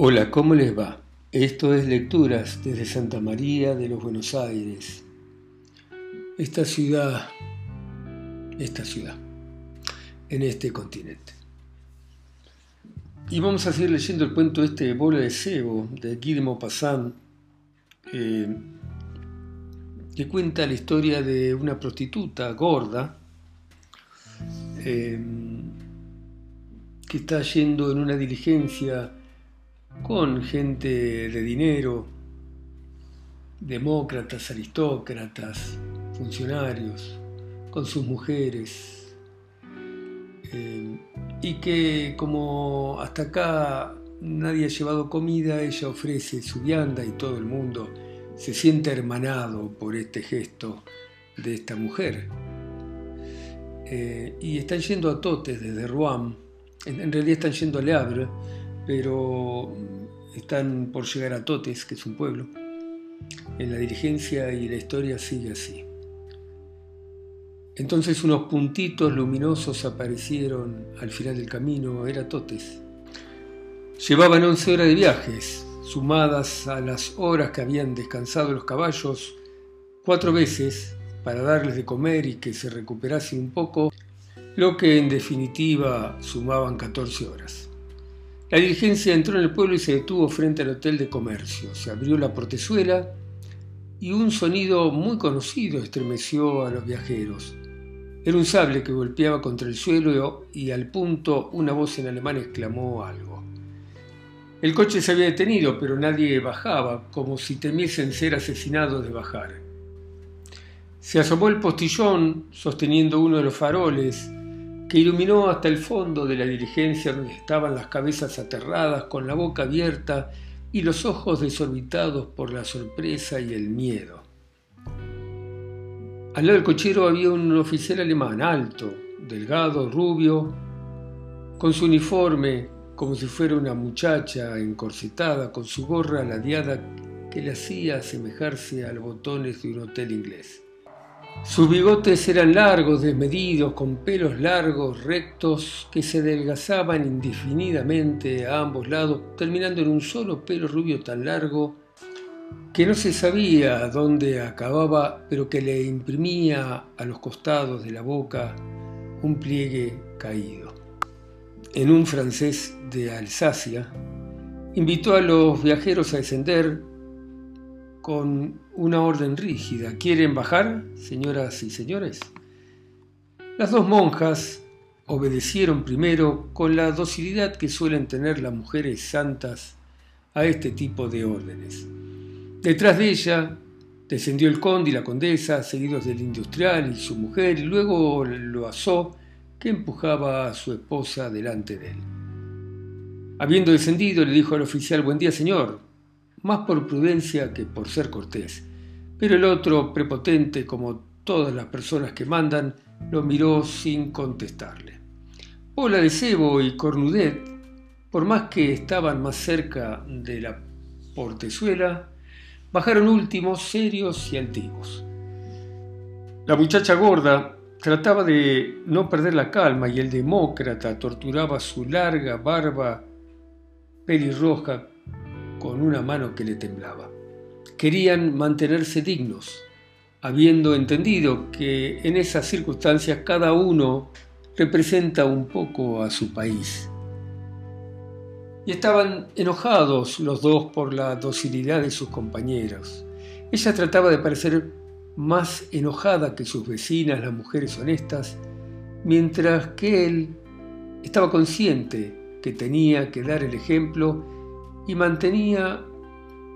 Hola, ¿cómo les va? Esto es Lecturas desde Santa María de los Buenos Aires. Esta ciudad, esta ciudad, en este continente. Y vamos a seguir leyendo el cuento este de Bola de Cebo, de Guy de Maupassant, eh, que cuenta la historia de una prostituta gorda eh, que está yendo en una diligencia con gente de dinero, demócratas, aristócratas, funcionarios, con sus mujeres, eh, y que como hasta acá nadie ha llevado comida, ella ofrece su vianda y todo el mundo se siente hermanado por este gesto de esta mujer. Eh, y están yendo a Totes desde Rouen, en, en realidad están yendo a Le Havre, pero están por llegar a Totes, que es un pueblo. En la dirigencia y la historia sigue así. Entonces unos puntitos luminosos aparecieron al final del camino, era Totes. Llevaban 11 horas de viajes, sumadas a las horas que habían descansado los caballos cuatro veces para darles de comer y que se recuperase un poco, lo que en definitiva sumaban 14 horas. La diligencia entró en el pueblo y se detuvo frente al hotel de comercio. Se abrió la portezuela y un sonido muy conocido estremeció a los viajeros. Era un sable que golpeaba contra el suelo y al punto una voz en alemán exclamó algo. El coche se había detenido, pero nadie bajaba, como si temiesen ser asesinados de bajar. Se asomó el postillón sosteniendo uno de los faroles que iluminó hasta el fondo de la diligencia donde estaban las cabezas aterradas con la boca abierta y los ojos desorbitados por la sorpresa y el miedo. Al lado del cochero había un oficial alemán alto, delgado, rubio, con su uniforme como si fuera una muchacha encorsetada, con su gorra ladeada que le hacía asemejarse a los botones de un hotel inglés. Sus bigotes eran largos, desmedidos, con pelos largos, rectos, que se adelgazaban indefinidamente a ambos lados, terminando en un solo pelo rubio tan largo que no se sabía dónde acababa, pero que le imprimía a los costados de la boca un pliegue caído. En un francés de Alsacia, invitó a los viajeros a descender con una orden rígida. ¿Quieren bajar, señoras y señores? Las dos monjas obedecieron primero con la docilidad que suelen tener las mujeres santas a este tipo de órdenes. Detrás de ella descendió el conde y la condesa, seguidos del industrial y su mujer, y luego lo asó que empujaba a su esposa delante de él. Habiendo descendido, le dijo al oficial, Buen día, señor, más por prudencia que por ser cortés. Pero el otro, prepotente como todas las personas que mandan, lo miró sin contestarle. Ola de Cebo y Cornudet, por más que estaban más cerca de la portezuela, bajaron últimos, serios y antiguos. La muchacha gorda trataba de no perder la calma y el demócrata torturaba su larga barba pelirroja con una mano que le temblaba. Querían mantenerse dignos, habiendo entendido que en esas circunstancias cada uno representa un poco a su país. Y estaban enojados los dos por la docilidad de sus compañeros. Ella trataba de parecer más enojada que sus vecinas, las mujeres honestas, mientras que él estaba consciente que tenía que dar el ejemplo y mantenía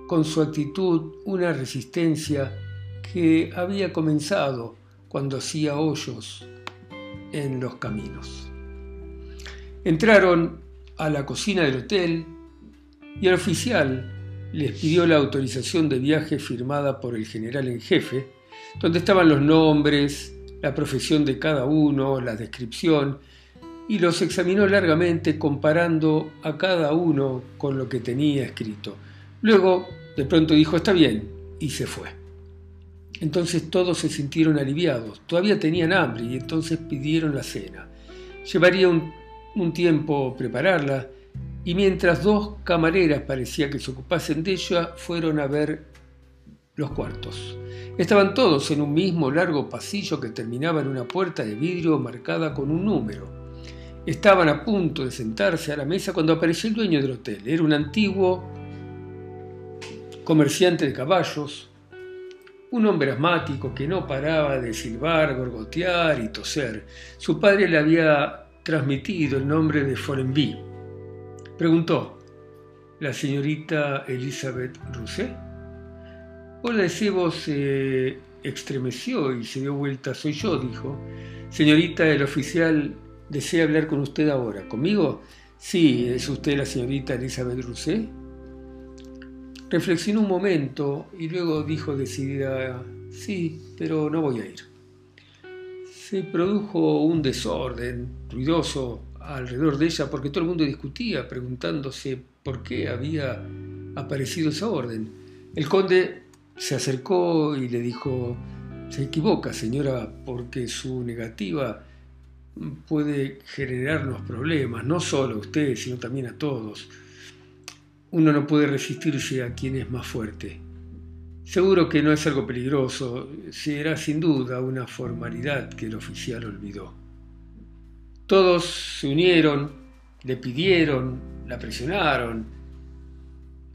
con su actitud una resistencia que había comenzado cuando hacía hoyos en los caminos. Entraron a la cocina del hotel y el oficial les pidió la autorización de viaje firmada por el general en jefe, donde estaban los nombres, la profesión de cada uno, la descripción y los examinó largamente comparando a cada uno con lo que tenía escrito. Luego, de pronto dijo, está bien, y se fue. Entonces todos se sintieron aliviados, todavía tenían hambre y entonces pidieron la cena. Llevaría un, tiempo prepararla y mientras dos camareras parecía que se ocupasen de ella, fueron a ver los cuartos. Estaban todos en un mismo largo pasillo que terminaba en una puerta de vidrio marcada con un número. Estaban a punto de sentarse a la mesa cuando apareció el dueño del hotel. Era un antiguo comerciante de caballos, un hombre asmático que no paraba de silbar, gorgotear y toser. Su padre le había transmitido el nombre de Forenby. Preguntó, ¿la señorita Elizabeth Rousset? Hola Sebo se estremeció y se dio vuelta. Soy yo, dijo. Señorita, el oficial desea hablar con usted ahora. ¿Conmigo? Sí, ¿es usted la señorita Elizabeth Rousset? Reflexionó un momento y luego dijo decidida, sí, pero no voy a ir. Se produjo un desorden ruidoso alrededor de ella porque todo el mundo discutía preguntándose por qué había aparecido esa orden. El conde se acercó y le dijo, se equivoca señora porque su negativa puede generarnos problemas, no solo a usted, sino también a todos uno no puede resistirse a quien es más fuerte. Seguro que no es algo peligroso, será sin duda una formalidad que el oficial olvidó. Todos se unieron, le pidieron, la presionaron,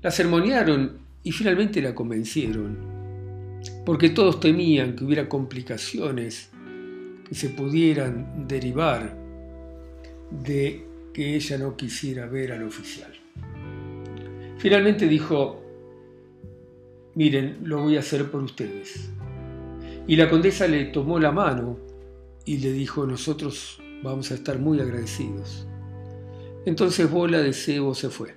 la sermonearon y finalmente la convencieron, porque todos temían que hubiera complicaciones que se pudieran derivar de que ella no quisiera ver al oficial. Finalmente dijo, miren, lo voy a hacer por ustedes. Y la condesa le tomó la mano y le dijo, nosotros vamos a estar muy agradecidos. Entonces Bola de Cebo se fue.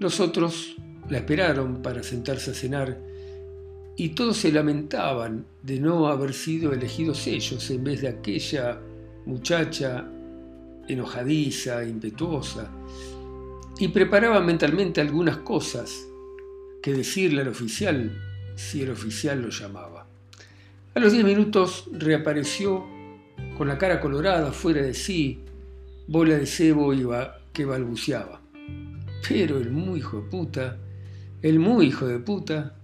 Los otros la esperaron para sentarse a cenar y todos se lamentaban de no haber sido elegidos ellos en vez de aquella muchacha enojadiza, impetuosa, y preparaba mentalmente algunas cosas que decirle al oficial si el oficial lo llamaba. A los diez minutos reapareció con la cara colorada, fuera de sí, bola de cebo que balbuceaba. Pero el muy hijo de puta, el muy hijo de puta,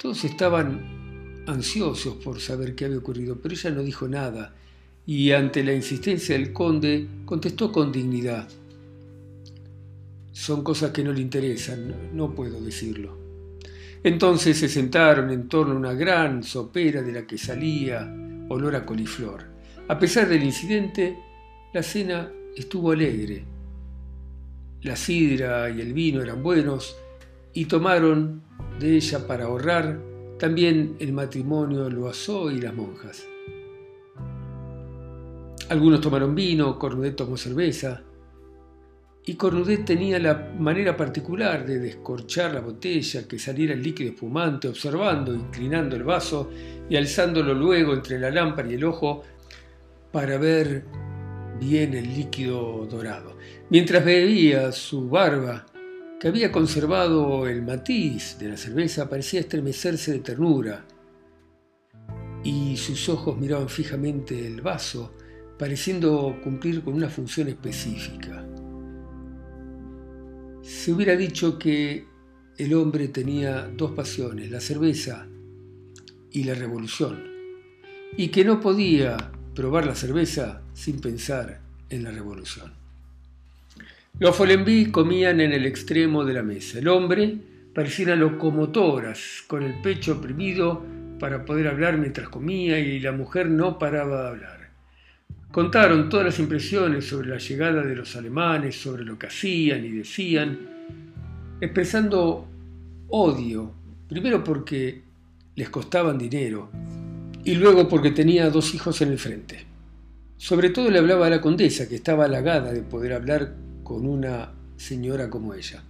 todos estaban ansiosos por saber qué había ocurrido, pero ella no dijo nada y ante la insistencia del conde contestó con dignidad son cosas que no le interesan, no puedo decirlo. Entonces se sentaron en torno a una gran sopera de la que salía olor a coliflor. A pesar del incidente, la cena estuvo alegre. La sidra y el vino eran buenos y tomaron de ella para ahorrar también el matrimonio Loazó y las monjas. Algunos tomaron vino, Cornudet tomó cerveza, y Cornudet tenía la manera particular de descorchar la botella, que saliera el líquido espumante, observando, inclinando el vaso y alzándolo luego entre la lámpara y el ojo para ver bien el líquido dorado. Mientras bebía su barba, que había conservado el matiz de la cerveza, parecía estremecerse de ternura, y sus ojos miraban fijamente el vaso, pareciendo cumplir con una función específica. Se hubiera dicho que el hombre tenía dos pasiones, la cerveza y la revolución, y que no podía probar la cerveza sin pensar en la revolución. Los Follenby comían en el extremo de la mesa. El hombre parecía locomotoras, con el pecho oprimido para poder hablar mientras comía, y la mujer no paraba de hablar. Contaron todas las impresiones sobre la llegada de los alemanes, sobre lo que hacían y decían, expresando odio, primero porque les costaban dinero y luego porque tenía dos hijos en el frente. Sobre todo le hablaba a la condesa, que estaba halagada de poder hablar con una señora como ella.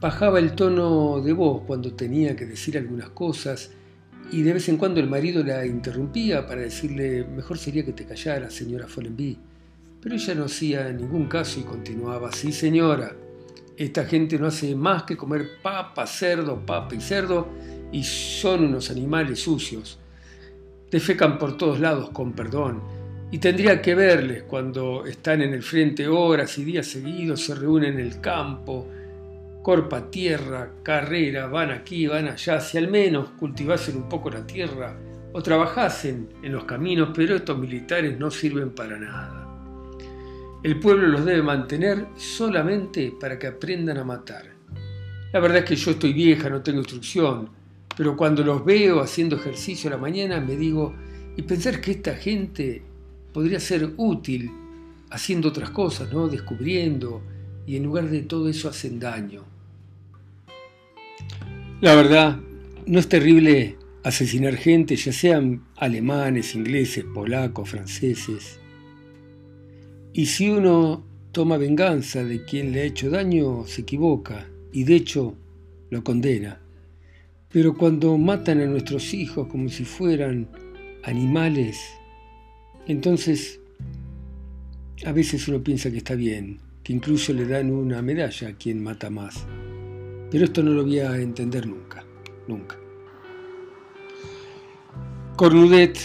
Bajaba el tono de voz cuando tenía que decir algunas cosas y de vez en cuando el marido la interrumpía para decirle, mejor sería que te callara, señora Follenby. Pero ella no hacía ningún caso y continuaba, sí señora, esta gente no hace más que comer papa, cerdo, papa y cerdo y son unos animales sucios. Defecan por todos lados con perdón Y tendría que verles cuando están en el frente horas y días seguidos, se reúnen en el campo, corpa tierra, carrera, van aquí, van allá, si al menos cultivasen un poco la tierra o trabajasen en los caminos, pero estos militares no sirven para nada. El pueblo los debe mantener solamente para que aprendan a matar. La verdad es que yo estoy vieja, no tengo instrucción, pero cuando los veo haciendo ejercicio a la mañana me digo, y pensar que esta gente podría ser útil haciendo otras cosas, ¿no? Descubriendo, y en lugar de todo eso hacen daño. La verdad, no es terrible asesinar gente, ya sean alemanes, ingleses, polacos, franceses. Y si uno toma venganza de quien le ha hecho daño, se equivoca y de hecho lo condena. Pero cuando matan a nuestros hijos como si fueran animales, entonces a veces uno piensa que está bien, que incluso le dan una medalla a quien mata más. Pero esto no lo voy a entender nunca, nunca. Cornudet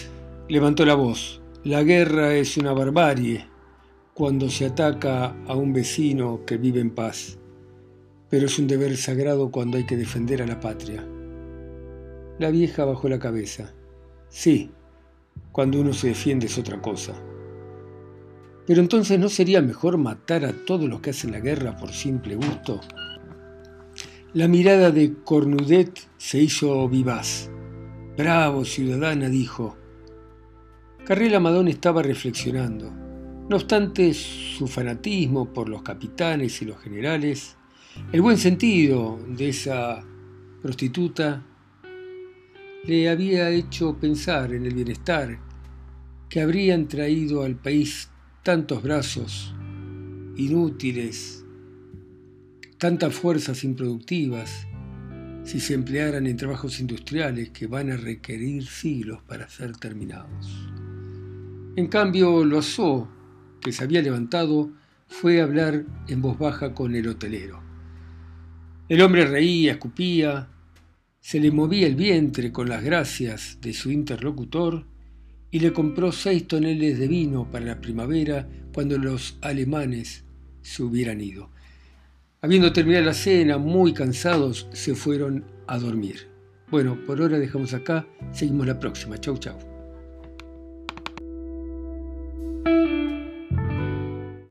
levantó la voz. La guerra es una barbarie cuando se ataca a un vecino que vive en paz, pero es un deber sagrado cuando hay que defender a la patria. La vieja bajó la cabeza. Sí, cuando uno se defiende es otra cosa. Pero entonces ¿no sería mejor matar a todos los que hacen la guerra por simple gusto? La mirada de Cornudet se hizo vivaz. Bravo, ciudadana, dijo. Carrera Madón estaba reflexionando. No obstante su fanatismo por los capitanes y los generales, el buen sentido de esa prostituta le había hecho pensar en el bienestar que habrían traído al país tantos brazos inútiles tantas fuerzas improductivas si se emplearan en trabajos industriales que van a requerir siglos para ser terminados. En cambio, Loiseau, que se había levantado, fue a hablar en voz baja con el hotelero. El hombre reía, escupía, se le movía el vientre con las gracias de su interlocutor y le compró seis toneles de vino para la primavera cuando los alemanes se hubieran ido. Habiendo terminado la cena, muy cansados, se fueron a dormir. Bueno, por ahora dejamos acá, seguimos la próxima. Chau, chau.